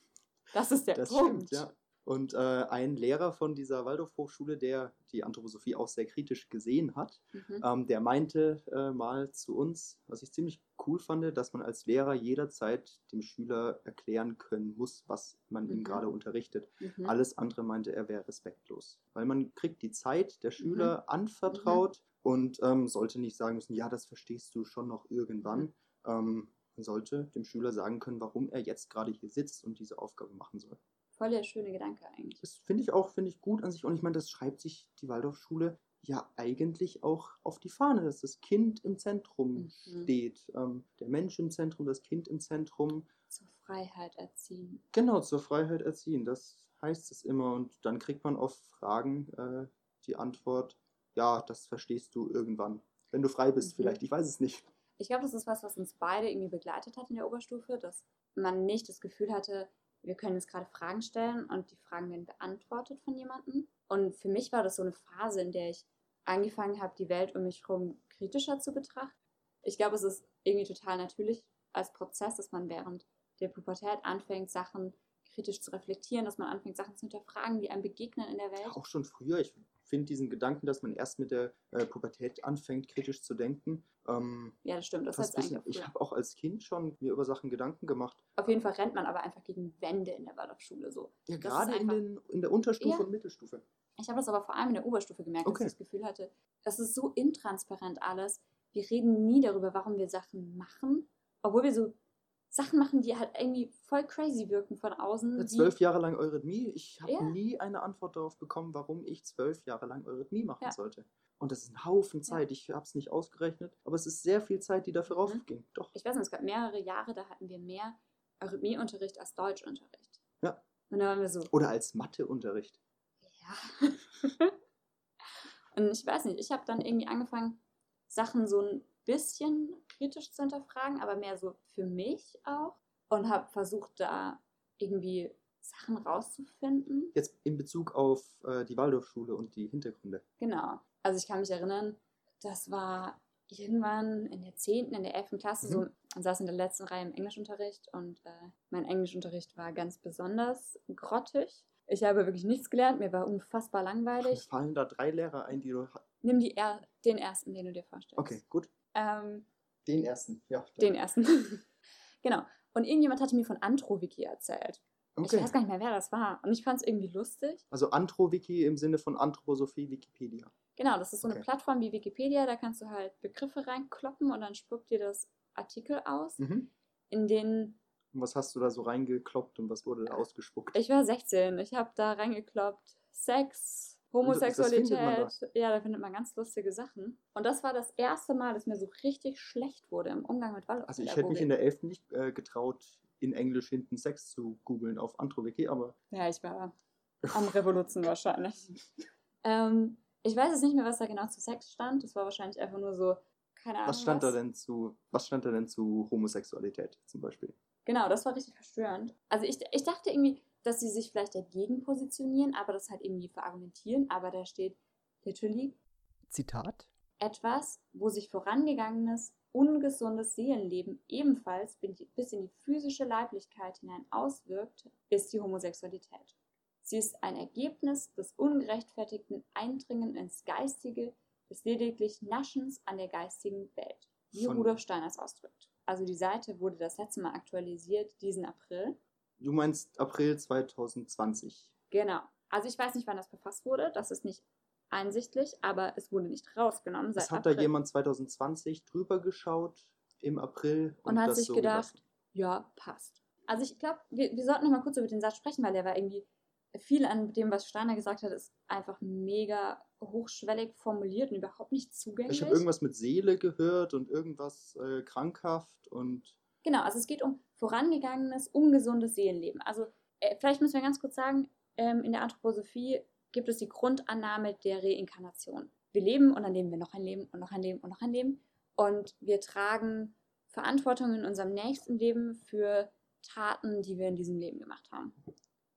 Speaker 2: Das ist der
Speaker 1: Das
Speaker 2: Punkt.
Speaker 1: stimmt, ja. Und äh, ein Lehrer von dieser Waldorf-Hochschule, der die Anthroposophie auch sehr kritisch gesehen hat,
Speaker 2: Mhm.
Speaker 1: ähm, der meinte äh, mal zu uns, was ich ziemlich cool fand, dass man als Lehrer jederzeit dem Schüler erklären können muss, was man ihm
Speaker 2: Mhm.
Speaker 1: gerade unterrichtet.
Speaker 2: Mhm.
Speaker 1: Alles andere meinte er wäre respektlos. Weil man kriegt die Zeit der
Speaker 2: Mhm.
Speaker 1: Schüler anvertraut und ähm, sollte nicht sagen müssen, ja, das verstehst du schon noch irgendwann.
Speaker 2: Mhm.
Speaker 1: Ähm, man sollte dem Schüler sagen können, warum er jetzt gerade hier sitzt und diese Aufgabe machen soll.
Speaker 2: Voll der schöne Gedanke eigentlich.
Speaker 1: Das finde ich auch, finde ich gut an sich. Und ich meine, das schreibt sich die Waldorfschule ja eigentlich auch auf die Fahne, dass das Kind im Zentrum
Speaker 2: Mhm.
Speaker 1: steht. Ähm, der Mensch im Zentrum, das Kind im Zentrum.
Speaker 2: Zur Freiheit erziehen.
Speaker 1: Genau, zur Freiheit erziehen. Das heißt es immer. Und dann kriegt man auf Fragen äh, die Antwort, ja, das verstehst du irgendwann. Wenn du frei bist,
Speaker 2: Mhm.
Speaker 1: vielleicht. Ich weiß es nicht.
Speaker 2: Ich glaube, das ist was, was uns beide irgendwie begleitet hat in der Oberstufe, dass man nicht das Gefühl hatte, wir können jetzt gerade Fragen stellen und die Fragen werden beantwortet von jemandem. Und für mich war das so eine Phase, in der ich angefangen habe, die Welt um mich herum kritischer zu betrachten. Ich glaube, es ist irgendwie total natürlich als Prozess, dass man während der Pubertät anfängt, Sachen kritisch zu reflektieren, dass man anfängt, Sachen zu hinterfragen, die einem begegnen in der Welt.
Speaker 1: Auch schon früher. Ich finde diesen Gedanken, dass man erst mit der äh, Pubertät anfängt, kritisch zu denken. Ähm,
Speaker 2: Ja, das stimmt. Das heißt
Speaker 1: bisschen, ich habe auch als Kind schon mir über Sachen Gedanken gemacht.
Speaker 2: Auf jeden Fall rennt man aber einfach gegen Wände in der Waldorfschule so.
Speaker 1: Ja,
Speaker 2: Das
Speaker 1: gerade
Speaker 2: ist
Speaker 1: in,
Speaker 2: einfach-
Speaker 1: den, in der Unterstufe
Speaker 2: Ja.
Speaker 1: und Mittelstufe.
Speaker 2: Ich habe das aber vor allem in der Oberstufe gemerkt,
Speaker 1: Okay.
Speaker 2: dass ich das Gefühl hatte, das ist so intransparent alles. Wir reden nie darüber, warum wir Sachen machen, obwohl wir so Sachen machen, die halt irgendwie voll crazy wirken von außen.
Speaker 1: Zwölf Jahre lang Eurythmie. Ich habe
Speaker 2: Ja.
Speaker 1: nie eine Antwort darauf bekommen, warum ich zwölf Jahre lang Eurythmie machen
Speaker 2: Ja.
Speaker 1: sollte. Und das ist ein Haufen Zeit. Ich habe es nicht ausgerechnet, aber es ist sehr viel Zeit, die dafür
Speaker 2: Mhm.
Speaker 1: raufging. Doch.
Speaker 2: ich weiß nicht, es gab mehrere Jahre, da hatten wir mehr Eurythmieunterricht als Deutschunterricht.
Speaker 1: Ja.
Speaker 2: Und dann waren wir so,
Speaker 1: Oder als Matheunterricht.
Speaker 2: ja. Und ich weiß nicht, ich habe dann irgendwie angefangen, Sachen so ein bisschen kritisch zu hinterfragen, aber mehr so für mich auch. Und habe versucht, da irgendwie Sachen rauszufinden.
Speaker 1: Jetzt in Bezug auf äh, die Waldorfschule und die Hintergründe.
Speaker 2: Genau. Also ich kann mich erinnern, das war irgendwann in der 10., in der 11. Klasse,
Speaker 1: Mhm.
Speaker 2: so, man saß in der letzten Reihe im Englischunterricht und äh, mein Englischunterricht war ganz besonders grottig. Ich habe wirklich nichts gelernt, mir war unfassbar langweilig.
Speaker 1: fallen da drei Lehrer ein, die du.
Speaker 2: Nimm die er den ersten, den du dir vorstellst.
Speaker 1: Okay, gut.
Speaker 2: Ähm,
Speaker 1: Den ersten, ja.
Speaker 2: den ersten. genau. Und irgendjemand hatte mir von Antro-Wiki erzählt.
Speaker 1: Okay.
Speaker 2: Ich weiß gar nicht mehr, wer das war. Und ich fand es irgendwie lustig.
Speaker 1: Also Antro-Wiki im Sinne von Anthroposophie Wikipedia.
Speaker 2: Genau, das ist so eine
Speaker 1: Okay.
Speaker 2: Plattform wie Wikipedia, da kannst du halt Begriffe reinkloppen und dann spuckt dir das Artikel aus,
Speaker 1: Mhm.
Speaker 2: in denen
Speaker 1: Und was hast du da so reingekloppt und was wurde da ausgespuckt?
Speaker 2: ich war 16, ich habe da reingekloppt Sex, Homosexualität, ja, da findet man ganz lustige Sachen. Und das war das erste Mal, dass mir so richtig schlecht wurde im Umgang mit Waldorf.
Speaker 1: Also ich hätte mich in der 11. nicht äh, getraut, in Englisch hinten Sex zu googeln auf Antro-Wiki, aber
Speaker 2: Ja, ich war am Revolution wahrscheinlich. Ähm, ich weiß jetzt nicht mehr, was da genau zu Sex stand. Das war wahrscheinlich einfach nur so, keine Ahnung.
Speaker 1: was stand da denn zu, was stand da denn zu Homosexualität zum Beispiel?
Speaker 2: Genau, das war richtig verstörend. Also ich, ich dachte irgendwie, dass sie sich vielleicht dagegen positionieren, aber das halt irgendwie verargumentieren. Aber da steht literally
Speaker 3: Zitat?
Speaker 2: etwas, wo sich vorangegangenes, ungesundes Seelenleben ebenfalls bis in die physische Leiblichkeit hinein auswirkt, ist die Homosexualität. Sie ist ein Ergebnis des ungerechtfertigten Eindringen ins Geistige, des lediglich Naschens an der geistigen Welt, wie
Speaker 1: Von-
Speaker 2: Rudolf Steiner es ausdrückt. Also die Seite wurde das letzte Mal aktualisiert diesen April.
Speaker 1: Du meinst April 2020.
Speaker 2: Genau. Also ich weiß nicht, wann das verfasst wurde, das ist nicht einsichtlich, aber es wurde nicht rausgenommen seit
Speaker 1: Es hat
Speaker 2: April.
Speaker 1: da jemand 2020 drüber geschaut im April
Speaker 2: und, hat
Speaker 1: das
Speaker 2: sich
Speaker 1: so
Speaker 2: gedacht,
Speaker 1: gelassen.
Speaker 2: ja, passt. Also ich glaube, wir, wir sollten noch mal kurz über den Satz sprechen, weil der war irgendwie viel an dem, was Steiner gesagt hat, ist einfach mega hochschwellig formuliert und überhaupt nicht zugänglich.
Speaker 1: Ich habe irgendwas mit Seele gehört und irgendwas äh, krankhaft und
Speaker 2: Genau, also es geht um vorangegangenes, ungesundes Seelenleben. Also äh, vielleicht müssen wir ganz kurz sagen, ähm, in der Anthroposophie gibt es die Grundannahme der Reinkarnation. Wir leben und dann leben wir noch ein Leben und noch ein Leben und noch ein Leben. Und wir tragen Verantwortung in unserem nächsten Leben für Taten, die wir in diesem Leben gemacht haben.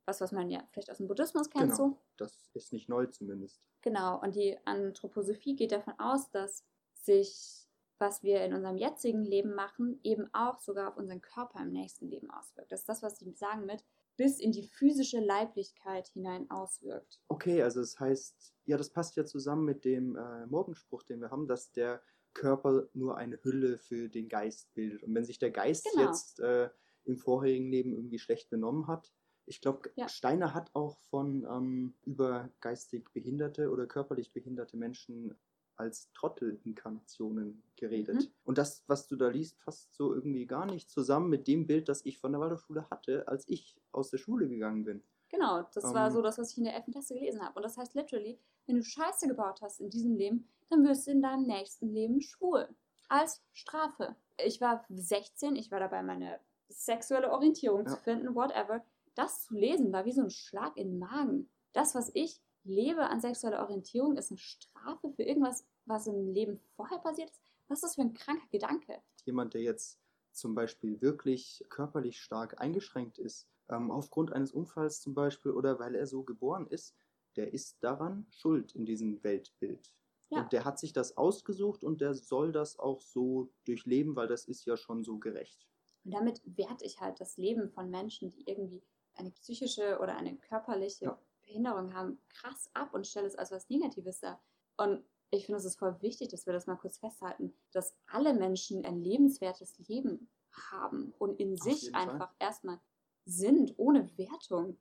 Speaker 2: Was, was man ja vielleicht aus dem Buddhismus kennt
Speaker 1: Genau.
Speaker 2: so.
Speaker 1: das ist nicht neu zumindest.
Speaker 2: Genau, und die Anthroposophie geht davon aus, dass sich, was wir in unserem jetzigen Leben machen, eben auch sogar auf unseren Körper im nächsten Leben auswirkt. Das ist das, was sie sagen mit bis in die physische Leiblichkeit hinein auswirkt.
Speaker 1: Okay, also das heißt, ja, das passt ja zusammen mit dem äh, Morgenspruch, den wir haben, dass der Körper nur eine Hülle für den Geist bildet. Und wenn sich der Geist
Speaker 2: Genau.
Speaker 1: jetzt äh, im vorherigen Leben irgendwie schlecht benommen hat, ich glaube,
Speaker 2: Ja.
Speaker 1: Steiner hat auch von ähm, über geistig behinderte oder körperlich behinderte Menschen als Trottelinkarnationen geredet.
Speaker 2: Mhm.
Speaker 1: Und das, was du da liest, passt so irgendwie gar nicht zusammen mit dem Bild, das ich von der Waldorfschule hatte, als ich aus der Schule gegangen bin.
Speaker 2: Genau, das war
Speaker 1: Ähm.
Speaker 2: so das, was ich in der 11. Klasse gelesen habe. Und das heißt literally, wenn du Scheiße gebaut hast in diesem Leben, dann wirst du in deinem nächsten Leben schwul. Als Strafe. Ich war 16, ich war dabei, meine sexuelle Orientierung
Speaker 1: Ja.
Speaker 2: zu finden, whatever. Das zu lesen war wie so ein Schlag in den Magen. Das, was ich lebe an sexueller Orientierung, ist eine Strafe für irgendwas, was im Leben vorher passiert ist. Was ist das für ein kranker Gedanke?
Speaker 1: jemand, der jetzt zum Beispiel wirklich körperlich stark eingeschränkt ist, ähm, aufgrund eines Unfalls zum Beispiel oder weil er so geboren ist, der ist daran schuld in diesem Weltbild.
Speaker 2: Ja.
Speaker 1: Und der hat sich das ausgesucht und der soll das auch so durchleben, weil das ist ja schon so gerecht.
Speaker 2: Und damit werte ich halt das Leben von Menschen, die irgendwie eine psychische oder eine körperliche
Speaker 1: Ja.
Speaker 2: Behinderung haben, krass ab und stelle es als was Negatives dar. Und ich finde, es ist voll wichtig, dass wir das mal kurz festhalten, dass alle Menschen ein lebenswertes Leben haben und in
Speaker 1: Auf
Speaker 2: sich
Speaker 1: jeden Fall.
Speaker 2: einfach erstmal sind, ohne Wertung.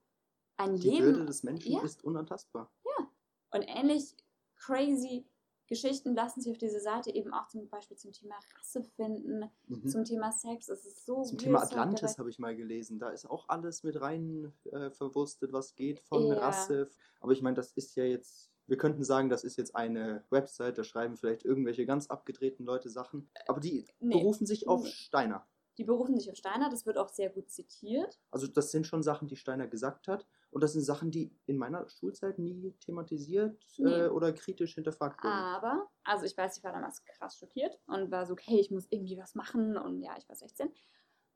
Speaker 2: Ein
Speaker 1: Die
Speaker 2: Leben
Speaker 1: Würde des Menschen
Speaker 2: ja.
Speaker 1: ist unantastbar.
Speaker 2: und ähnlich crazy Geschichten lassen sich auf dieser Seite eben auch zum Beispiel zum Thema Rasse finden,
Speaker 1: Mhm.
Speaker 2: zum Thema Sex. Es ist so
Speaker 1: Zum Thema Atlantis habe ich mal gelesen. Da ist auch alles mit rein äh, verwurstet, was geht von
Speaker 2: Ja.
Speaker 1: Rasse. Aber ich meine, das ist ja jetzt, wir könnten sagen, das ist jetzt eine Website, da schreiben vielleicht irgendwelche ganz abgedrehten Leute Sachen. Aber die
Speaker 2: Nee.
Speaker 1: berufen sich auf
Speaker 2: Nee.
Speaker 1: Steiner.
Speaker 2: Die berufen sich auf Steiner, das wird auch sehr gut zitiert.
Speaker 1: Also das sind schon Sachen, die Steiner gesagt hat. Und das sind Sachen, die in meiner Schulzeit nie thematisiert
Speaker 2: Nee.
Speaker 1: äh, oder kritisch hinterfragt wurden.
Speaker 2: Aber, also ich weiß, ich war damals krass schockiert und war so, okay, ich muss irgendwie was machen. Und ja, ich war 16.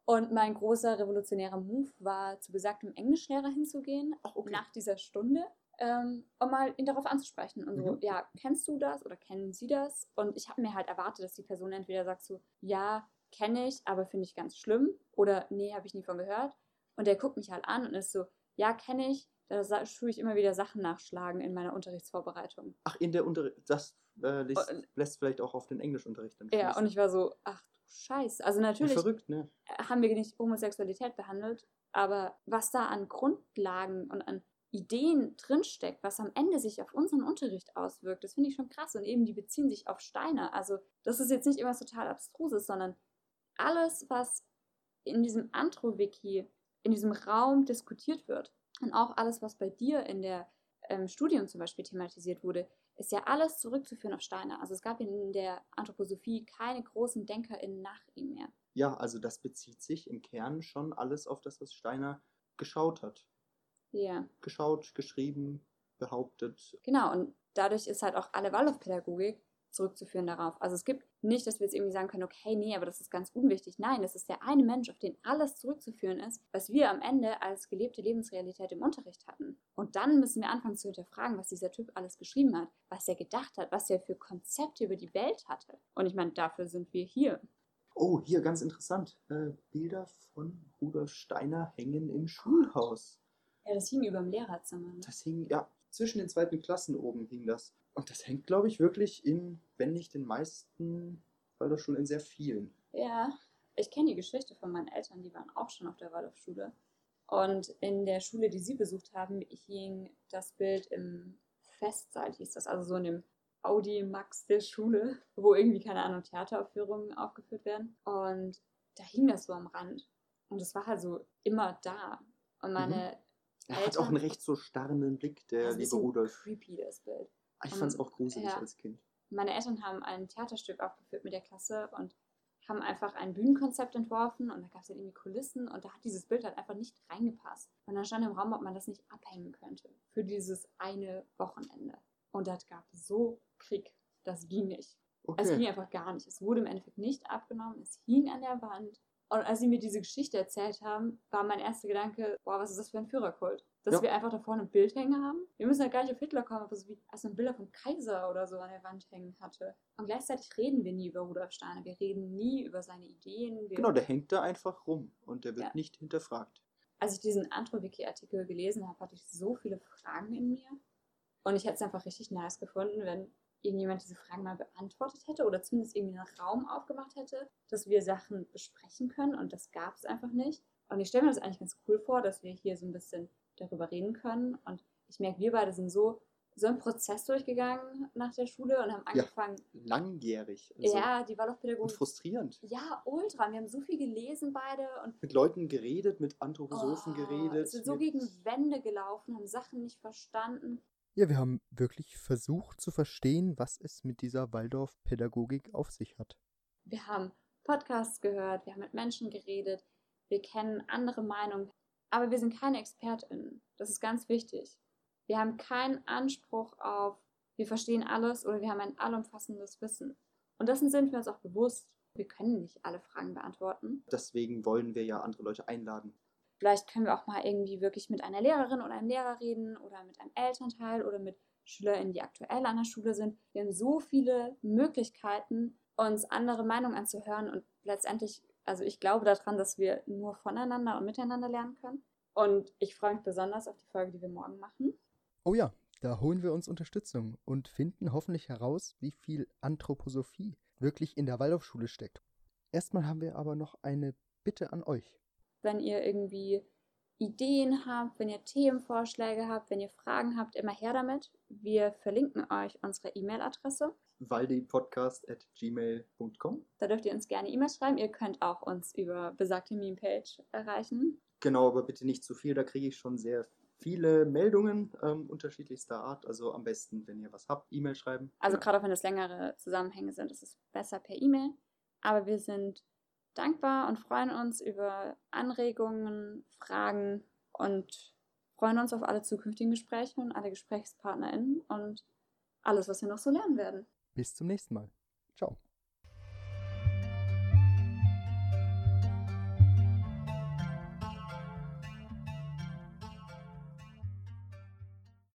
Speaker 2: Und mein großer revolutionärer Move war, zu besagtem Englischlehrer hinzugehen,
Speaker 1: Ach, okay.
Speaker 2: nach dieser Stunde, ähm, um mal ihn darauf anzusprechen. Und so,
Speaker 1: Mhm.
Speaker 2: ja, kennst du das oder kennen Sie das? Und ich habe mir halt erwartet, dass die Person entweder sagt so, ja, kenne ich, aber finde ich ganz schlimm. Oder nee, habe ich nie von gehört. Und der guckt mich halt an und ist so, ja, kenne ich. Da tue ich immer wieder Sachen nachschlagen in meiner Unterrichtsvorbereitung.
Speaker 1: Ach, in der Unterricht, das äh, lässt,
Speaker 2: Und-
Speaker 1: lässt vielleicht auch auf den Englischunterricht dann
Speaker 2: Ja, und ich war so, ach du Scheiße. Also natürlich
Speaker 1: Verrückt, ne?
Speaker 2: haben wir nicht Homosexualität behandelt, aber was da an Grundlagen und an Ideen drinsteckt, was am Ende sich auf unseren Unterricht auswirkt, das finde ich schon krass. Und eben die beziehen sich auf Steine. Also das ist jetzt nicht immer total abstruses, sondern alles, was in diesem Antro-Wiki, in diesem Raum diskutiert wird und auch alles, was bei dir in der ähm, Studium zum Beispiel thematisiert wurde, ist ja alles zurückzuführen auf Steine. Also es gab in der Anthroposophie keine großen DenkerInnen nach ihm mehr.
Speaker 1: Ja, also das bezieht sich im Kern schon alles auf das, was Steiner geschaut hat.
Speaker 2: Ja.
Speaker 1: Geschaut, geschrieben, behauptet.
Speaker 2: Genau, und dadurch ist halt auch alle Waldorfpädagogik zurückzuführen darauf. Also es gibt nicht, dass wir jetzt irgendwie sagen können, okay, nee, aber das ist ganz unwichtig. Nein, es ist der eine Mensch, auf den alles zurückzuführen ist, was wir am Ende als gelebte Lebensrealität im Unterricht hatten. Und dann müssen wir anfangen zu hinterfragen, was dieser Typ alles geschrieben hat, was er gedacht hat, was er für Konzepte über die Welt hatte. Und ich meine, dafür sind wir hier.
Speaker 1: Oh, hier ganz interessant. Äh, Bilder von Rudolf Steiner hängen im Schulhaus.
Speaker 2: Ja, das hing über dem Lehrerzimmer. Ne?
Speaker 1: Das hing, ja, zwischen den zweiten Klassen oben hing das. Und das hängt, glaube ich, wirklich in, wenn nicht den meisten, weil doch schon in sehr vielen.
Speaker 2: Ja, ich kenne die Geschichte von meinen Eltern, die waren auch schon auf der Waldorfschule. Und in der Schule, die sie besucht haben, hing das Bild im Festsaal, hieß das, also so in dem Audi Max der Schule, wo irgendwie, keine Ahnung, Theateraufführungen aufgeführt werden. Und da hing das so am Rand. Und es war halt so immer da. Und meine
Speaker 1: Er hat auch einen recht so starren Blick, der
Speaker 2: das ist ein
Speaker 1: liebe Rudolf.
Speaker 2: creepy, das Bild.
Speaker 1: Ich fand es auch gruselig
Speaker 2: ja.
Speaker 1: als Kind.
Speaker 2: Meine Eltern haben ein Theaterstück aufgeführt mit der Klasse und haben einfach ein Bühnenkonzept entworfen und da gab es dann irgendwie Kulissen und da hat dieses Bild halt einfach nicht reingepasst. Und dann stand im Raum, ob man das nicht abhängen könnte für dieses eine Wochenende. Und das gab so Krieg. Das ging nicht. Es ging
Speaker 1: Okay.
Speaker 2: einfach gar nicht. Es wurde im Endeffekt nicht abgenommen. Es hing an der Wand. Und als sie mir diese Geschichte erzählt haben, war mein erster Gedanke, boah, was ist das für ein Führerkult? Dass
Speaker 1: Ja.
Speaker 2: wir einfach da vorne ein Bild hängen haben. Wir müssen ja gar nicht auf Hitler kommen, aber so wie als man Bilder vom Kaiser oder so an der Wand hängen hatte. Und gleichzeitig reden wir nie über Rudolf Steiner. Wir reden nie über seine Ideen.
Speaker 1: Genau, der hängt da einfach rum und der wird
Speaker 2: Ja.
Speaker 1: nicht hinterfragt.
Speaker 2: als ich diesen Antro-Wiki-Artikel gelesen habe, hatte ich so viele Fragen in mir. Und ich hätte es einfach richtig nice gefunden, wenn irgendjemand diese Fragen mal beantwortet hätte oder zumindest irgendwie einen Raum aufgemacht hätte, dass wir Sachen besprechen können. Und das gab es einfach nicht. Und ich stelle mir das eigentlich ganz cool vor, dass wir hier so ein bisschen darüber reden können. Und ich merke, wir beide sind so, so einen Prozess durchgegangen nach der Schule und haben
Speaker 1: Ja.
Speaker 2: angefangen,
Speaker 1: Langjährig. Also,
Speaker 2: ja, die
Speaker 1: Und
Speaker 2: Waldorfpädagogik.
Speaker 1: frustrierend.
Speaker 2: Ja, ultra. Wir haben so viel gelesen beide und
Speaker 1: Mit Leuten geredet, mit Anthroposophen
Speaker 2: Oh,
Speaker 1: geredet.
Speaker 2: sind so gegen Wände gelaufen, haben Sachen nicht verstanden.
Speaker 3: Ja, wir haben wirklich versucht zu verstehen, was es mit dieser Waldorf-Pädagogik auf sich hat.
Speaker 2: Wir haben Podcasts gehört, wir haben mit Menschen geredet, wir kennen andere Meinungen, aber wir sind keine ExpertInnen. Das ist ganz wichtig. Wir haben keinen Anspruch auf, wir verstehen alles oder wir haben ein allumfassendes Wissen. Und dessen sind wir uns auch bewusst. Wir können nicht alle Fragen beantworten.
Speaker 1: Deswegen wollen wir ja andere Leute einladen.
Speaker 2: Vielleicht können wir auch mal irgendwie wirklich mit einer Lehrerin oder einem Lehrer reden oder mit einem Elternteil oder mit SchülerInnen, die aktuell an der Schule sind. Wir haben so viele Möglichkeiten, uns andere Meinungen anzuhören und letztendlich Also ich glaube daran, dass wir nur voneinander und miteinander lernen können. Und ich freue mich besonders auf die Folge, die wir morgen machen.
Speaker 3: Oh ja, da holen wir uns Unterstützung und finden hoffentlich heraus, wie viel Anthroposophie wirklich in der Waldorfschule steckt. Erstmal haben wir aber noch eine Bitte an euch.
Speaker 2: Wenn ihr irgendwie Ideen habt, wenn ihr Themenvorschläge habt, wenn ihr Fragen habt, immer her damit. Wir verlinken euch unsere E-Mail-Adresse.
Speaker 1: waldipodcast.gmail.com
Speaker 2: Da dürft ihr uns gerne E-Mail schreiben. Ihr könnt auch uns über besagte Meme-Page erreichen.
Speaker 1: Genau, aber bitte nicht zu viel, da kriege ich schon sehr viele Meldungen ähm, unterschiedlichster Art. Also am besten, wenn ihr was habt, E-Mail schreiben.
Speaker 2: Also
Speaker 1: Genau.
Speaker 2: gerade auch wenn es längere Zusammenhänge sind, ist es besser per E-Mail. Aber wir sind dankbar und freuen uns über Anregungen, Fragen und freuen uns auf alle zukünftigen Gespräche und alle GesprächspartnerInnen und alles, was wir noch so lernen werden.
Speaker 3: Bis zum nächsten Mal. Ciao.